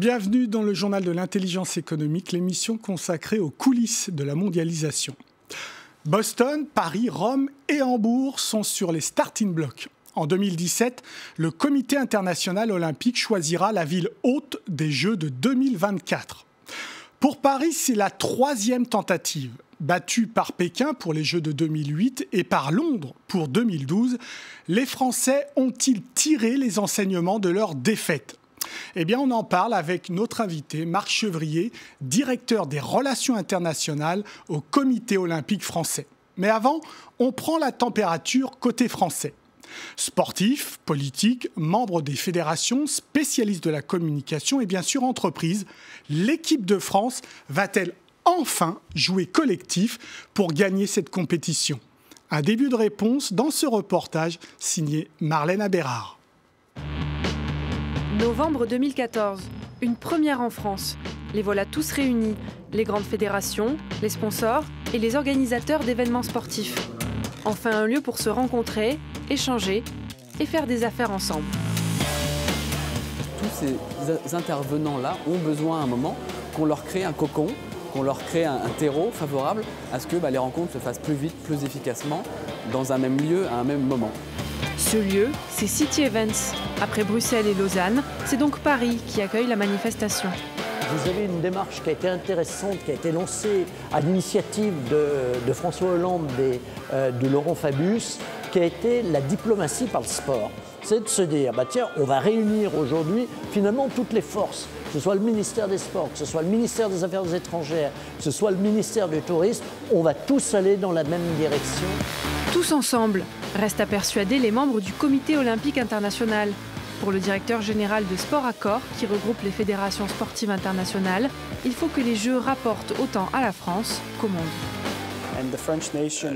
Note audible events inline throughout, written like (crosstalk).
Bienvenue dans le journal de l'intelligence économique, l'émission consacrée aux coulisses de la mondialisation. Boston, Paris, Rome et Hambourg sont sur les starting blocks. En 2017, le Comité international olympique choisira la ville hôte des Jeux de 2024. Pour Paris, c'est la troisième tentative. Battue par Pékin pour les Jeux de 2008 et par Londres pour 2012, les Français ont-ils tiré les enseignements de leur défaite? Eh bien, on en parle avec notre invité, Marc Chevrier, directeur des relations internationales au Comité olympique français. Mais avant, on prend la température côté français. Sportifs, politiques, membres des fédérations, spécialistes de la communication et bien sûr entreprises, l'équipe de France va-t-elle enfin jouer collectif pour gagner cette compétition? Un début de réponse dans ce reportage signé Marlène Abérard. Novembre 2014, une première en France. Les voilà tous réunis, les grandes fédérations, les sponsors et les organisateurs d'événements sportifs. Enfin un lieu pour se rencontrer, échanger et faire des affaires ensemble. Tous ces intervenants-là ont besoin à un moment qu'on leur crée un cocon, qu'on leur crée un, terreau favorable à ce que bah, les rencontres se fassent plus vite, plus efficacement, dans un même lieu, à un même moment. Ce lieu, c'est City Events. Après Bruxelles et Lausanne, c'est donc Paris qui accueille la manifestation. Vous avez une démarche qui a été intéressante, qui a été lancée à l'initiative de, François Hollande et euh, de Laurent Fabius, qui a été la diplomatie par le sport. C'est de se dire, bah tiens, on va réunir aujourd'hui finalement toutes les forces, que ce soit le ministère des Sports, que ce soit le ministère des Affaires étrangères, que ce soit le ministère du Tourisme, on va tous aller dans la même direction. Tous ensemble, restent à persuader les membres du Comité olympique international. Pour le directeur général de Sport Accord, qui regroupe les fédérations sportives internationales, il faut que les Jeux rapportent autant à la France qu'au monde.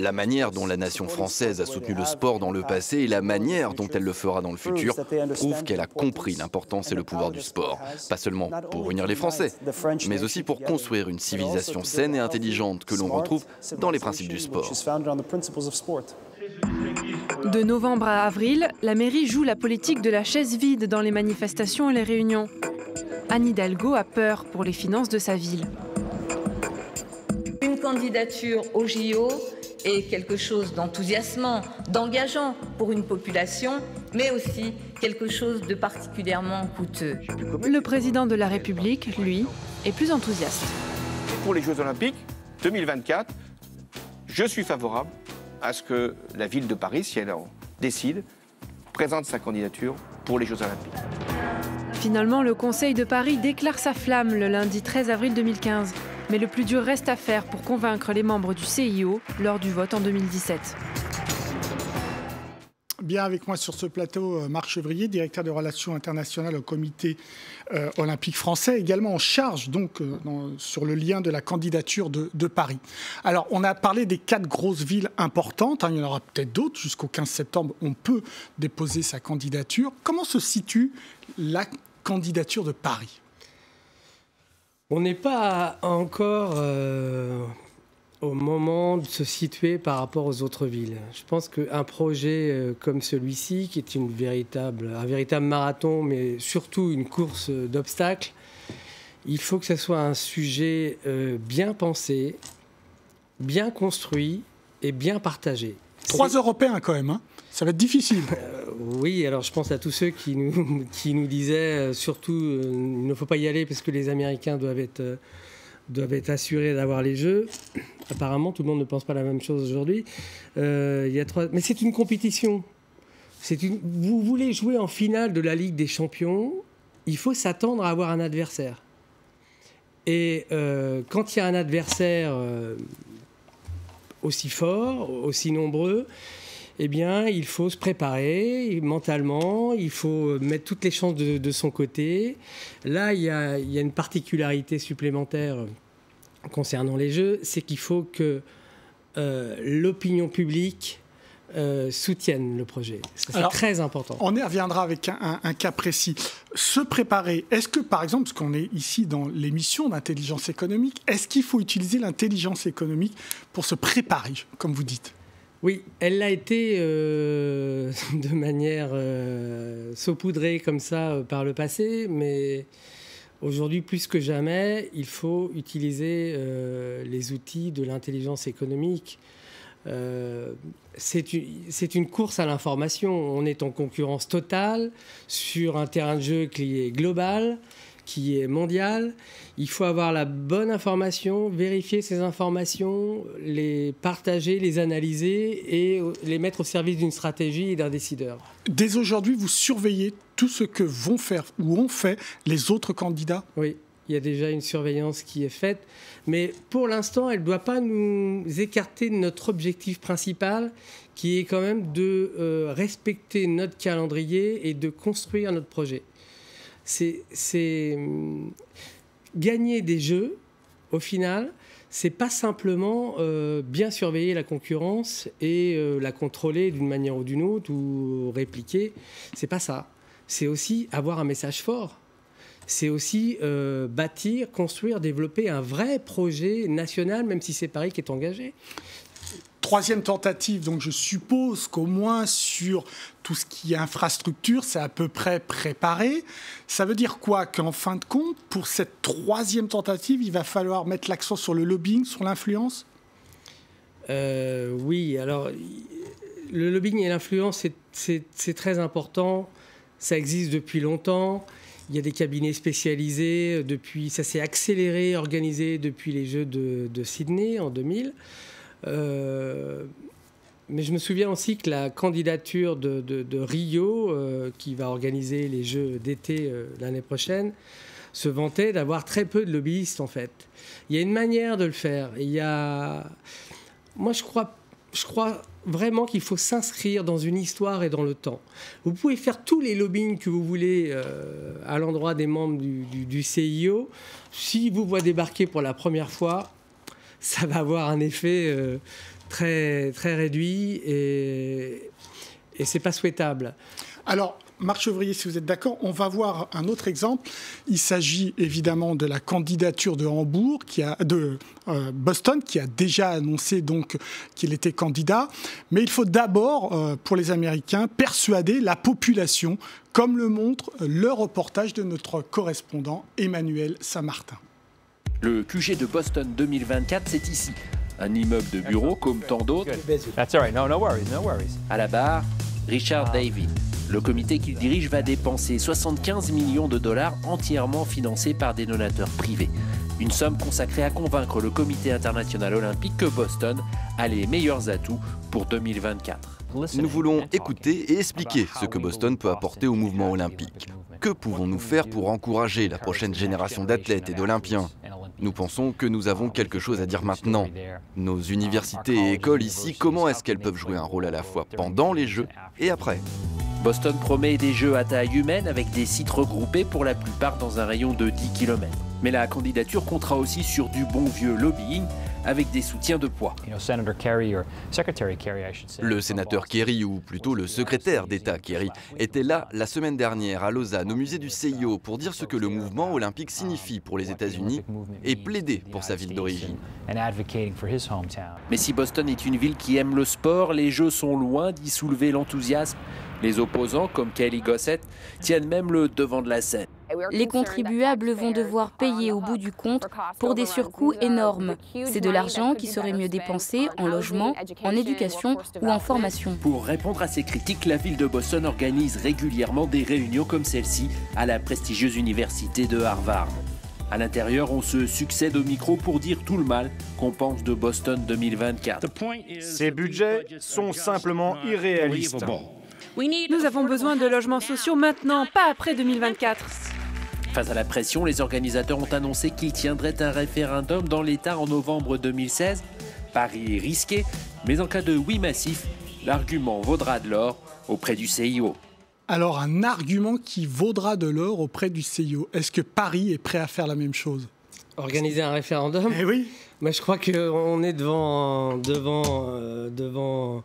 La manière dont la nation française a soutenu le sport dans le passé et la manière dont elle le fera dans le futur prouvent qu'elle a compris l'importance et le pouvoir du sport. Pas seulement pour unir les Français, mais aussi pour construire une civilisation saine et intelligente que l'on retrouve dans les principes du sport. De novembre à avril, la mairie joue la politique de la chaise vide dans les manifestations et les réunions. Anne Hidalgo a peur pour les finances de sa ville. Candidature au JO est quelque chose d'enthousiasmant, d'engageant pour une population, mais aussi quelque chose de particulièrement coûteux. Le président de la République, lui, est plus enthousiaste. Pour les Jeux Olympiques 2024, je suis favorable à ce que la ville de Paris, si elle en décide, présente sa candidature pour les Jeux Olympiques. Finalement, le Conseil de Paris déclare sa flamme le lundi 13 avril 2015. Mais le plus dur reste à faire pour convaincre les membres du CIO lors du vote en 2017 bien avec moi sur ce plateau euh, Marc Chevrier, directeur des relations internationales au comité euh, olympique français, également en charge donc euh, sur le lien de la candidature de, Paris. Alors on a parlé des quatre grosses villes importantes, hein, il y en aura peut-être d'autres, jusqu'au 15 septembre on peut déposer sa candidature. Comment se situe la candidature de Paris? On n'est pas encore au moment de se situer par rapport aux autres villes. Je pense qu'un projet euh, comme celui-ci, qui est un véritable marathon, mais surtout une course d'obstacles, il faut que ce soit un sujet euh, bien pensé, bien construit et bien partagé. Trois Européens quand même, hein ça va être difficile. Euh, oui, alors je pense à tous ceux qui nous, (laughs) qui nous disaient surtout il ne faut pas y aller parce que les Américains doivent être doivent être assurés d'avoir les jeux. Apparemment, tout le monde ne pense pas la même chose aujourd'hui. Euh, il y a trois... Mais c'est une compétition. C'est une... Vous voulez jouer en finale de la Ligue des Champions, il faut s'attendre à avoir un adversaire. Et euh, quand il y a un adversaire euh, aussi fort, aussi nombreux, eh bien, il faut se préparer mentalement, il faut mettre toutes les chances de, son côté. Là, il y, a, une particularité supplémentaire concernant les jeux, c'est qu'il faut que euh, l'opinion publique euh, soutienne le projet. C'est très important. On y reviendra avec un, un, cas précis. Se préparer, est-ce que par exemple, parce qu'on est ici dans l'émission d'intelligence économique, est-ce qu'il faut utiliser l'intelligence économique pour se préparer, comme vous dites? Oui, elle l'a été euh, (laughs) de manière euh, saupoudrée comme ça par le passé, mais Aujourd'hui, plus que jamais, il faut utiliser les outils de l'intelligence économique. C'est une, course à l'information. On est en concurrence totale sur un terrain de jeu qui est global qui est mondial. Il faut avoir la bonne information, vérifier ces informations, les partager, les analyser et les mettre au service d'une stratégie et d'un décideur. Dès aujourd'hui, vous surveillez tout ce que vont faire ou ont fait les autres candidats? Oui, il y a déjà une surveillance qui est faite, mais pour l'instant, elle ne doit pas nous écarter de notre objectif principal, qui est quand même de euh, respecter notre calendrier et de construire notre projet c'est hum, gagner des jeux, au final, c'est pas simplement euh, bien surveiller la concurrence et euh, la contrôler d'une manière ou d'une autre ou répliquer. C'est pas ça. C'est aussi avoir un message fort. C'est aussi euh, bâtir, construire, développer un vrai projet national, même si c'est Paris qui est engagé troisième tentative, donc je suppose qu'au moins sur tout ce qui est infrastructure, c'est à peu près préparé. Ça veut dire quoi Qu'en fin de compte, pour cette troisième tentative, il va falloir mettre l'accent sur le lobbying, sur l'influence? Euh, Oui, alors le lobbying et l'influence, c'est très important. Ça existe depuis longtemps. Il y a des cabinets spécialisés. Depuis, ça s'est accéléré, organisé depuis les Jeux de, Sydney en 2000. Euh, mais je me souviens aussi que la candidature de, Rio, euh, qui va organiser les Jeux d'été euh, l'année prochaine, se vantait d'avoir très peu de lobbyistes en fait. Il y a une manière de le faire. Il y a... Moi, je crois, je crois vraiment qu'il faut s'inscrire dans une histoire et dans le temps. Vous pouvez faire tous les lobbying que vous voulez à l'endroit des membres du, du, CIO. Si vous voient débarquer pour la première fois, ça va avoir un effet euh, très, très réduit et, et c'est pas souhaitable. Alors, Marc Chevrier, si vous êtes d'accord, on va voir un autre exemple. Il s'agit évidemment de la candidature de Hambourg, qui a, de euh, Boston, qui a déjà annoncé donc qu'il était candidat. Mais il faut d'abord, euh, pour les Américains, persuader la population, comme le montre le reportage de notre correspondant Emmanuel Saint-Martin. Le QG de Boston 2024, c'est ici. Un immeuble de bureau comme tant d'autres. À la barre, Richard David. Le comité qu'il dirige va dépenser 75 millions de dollars entièrement financés par des donateurs privés. Une somme consacrée à convaincre le comité international olympique que Boston a les meilleurs atouts pour 2024. Nous voulons écouter et expliquer ce que Boston peut apporter au mouvement olympique. Que pouvons-nous faire pour encourager la prochaine génération d'athlètes et d'Olympiens? Nous pensons que nous avons quelque chose à dire maintenant. Nos universités et écoles ici, comment est-ce qu'elles peuvent jouer un rôle à la fois pendant les Jeux et après? Boston promet des Jeux à taille humaine avec des sites regroupés pour la plupart dans un rayon de 10 km. Mais la candidature comptera aussi sur du bon vieux lobbying avec des soutiens de poids. Le sénateur Kerry, ou plutôt le secrétaire d'État Kerry, était là la semaine dernière à Lausanne, au musée du CIO, pour dire ce que le mouvement olympique signifie pour les États-Unis et plaider pour sa ville d'origine. Mais si Boston est une ville qui aime le sport, les Jeux sont loin d'y soulever l'enthousiasme. Les opposants, comme Kelly Gossett, tiennent même le devant de la scène. Les contribuables vont devoir payer au bout du compte pour des surcoûts énormes. C'est de l'argent qui serait mieux dépensé en logement, en éducation ou en formation. Pour répondre à ces critiques, la ville de Boston organise régulièrement des réunions comme celle-ci à la prestigieuse université de Harvard. À l'intérieur, on se succède au micro pour dire tout le mal qu'on pense de Boston 2024. Ces budgets sont simplement irréalistes. Nous avons besoin de logements sociaux maintenant, pas après 2024. Face à la pression, les organisateurs ont annoncé qu'ils tiendraient un référendum dans l'État en novembre 2016. Paris est risqué, mais en cas de oui massif, l'argument vaudra de l'or auprès du CIO. Alors un argument qui vaudra de l'or auprès du CIO. Est-ce que Paris est prêt à faire la même chose? Organiser un référendum? Eh oui. Mais je crois qu'on est devant, devant, euh, devant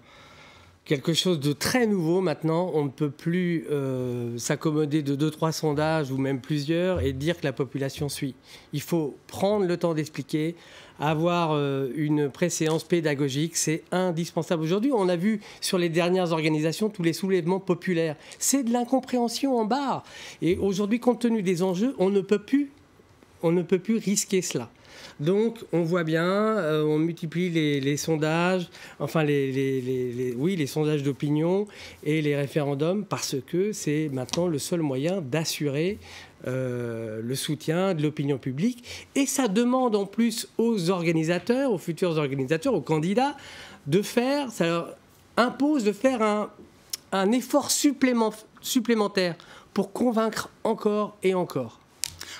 quelque chose de très nouveau maintenant. On ne peut plus euh, s'accommoder de deux, trois sondages ou même plusieurs et dire que la population suit. Il faut prendre le temps d'expliquer, avoir euh, une préséance pédagogique, c'est indispensable. Aujourd'hui, on a vu sur les dernières organisations tous les soulèvements populaires. C'est de l'incompréhension en barre. Et aujourd'hui, compte tenu des enjeux, on ne peut plus on ne peut plus risquer cela. Donc, on voit bien, euh, on multiplie les, sondages, enfin, les, oui, les sondages d'opinion et les référendums parce que c'est maintenant le seul moyen d'assurer euh, le soutien de l'opinion publique. Et ça demande en plus aux organisateurs, aux futurs organisateurs, aux candidats, de faire, ça leur impose de faire un, un effort supplémentaire pour convaincre encore et encore.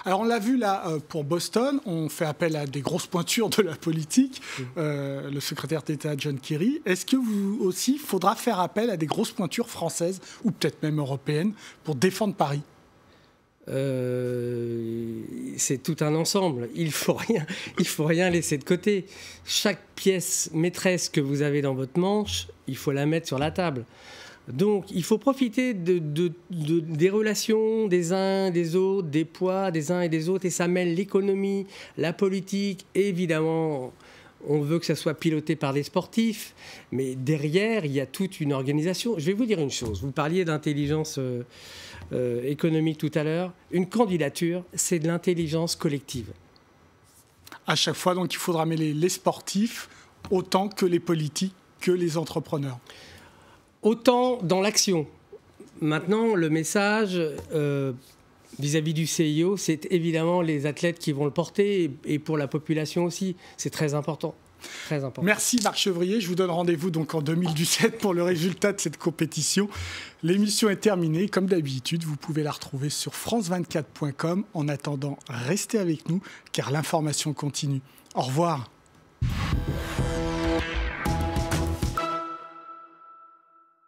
Alors on l'a vu là euh, pour Boston, on fait appel à des grosses pointures de la politique, euh, le secrétaire d'État John Kerry. Est-ce que vous aussi, faudra faire appel à des grosses pointures françaises ou peut-être même européennes pour défendre Paris? Euh, c'est tout un ensemble. Il faut rien, il faut rien laisser de côté. Chaque pièce maîtresse que vous avez dans votre manche, il faut la mettre sur la table. Donc il faut profiter des relations des uns des autres, des poids des uns et des autres, et ça mêle l'économie, la politique, évidemment. On veut que ça soit piloté par des sportifs, mais derrière, il y a toute une organisation. Je vais vous dire une chose. Vous parliez d'intelligence euh, euh, économique tout à l'heure. Une candidature, c'est de l'intelligence collective. À chaque fois, donc, il faudra mêler les sportifs autant que les politiques, que les entrepreneurs autant dans l'action. Maintenant, le message euh, vis-à-vis du CIO, c'est évidemment les athlètes qui vont le porter et, pour la population aussi. C'est très important. Très important. Merci Marc Chevrier. Je vous donne rendez-vous donc en 2017 pour le résultat de cette compétition. L'émission est terminée. Comme d'habitude, vous pouvez la retrouver sur france24.com. En attendant, restez avec nous car l'information continue. Au revoir.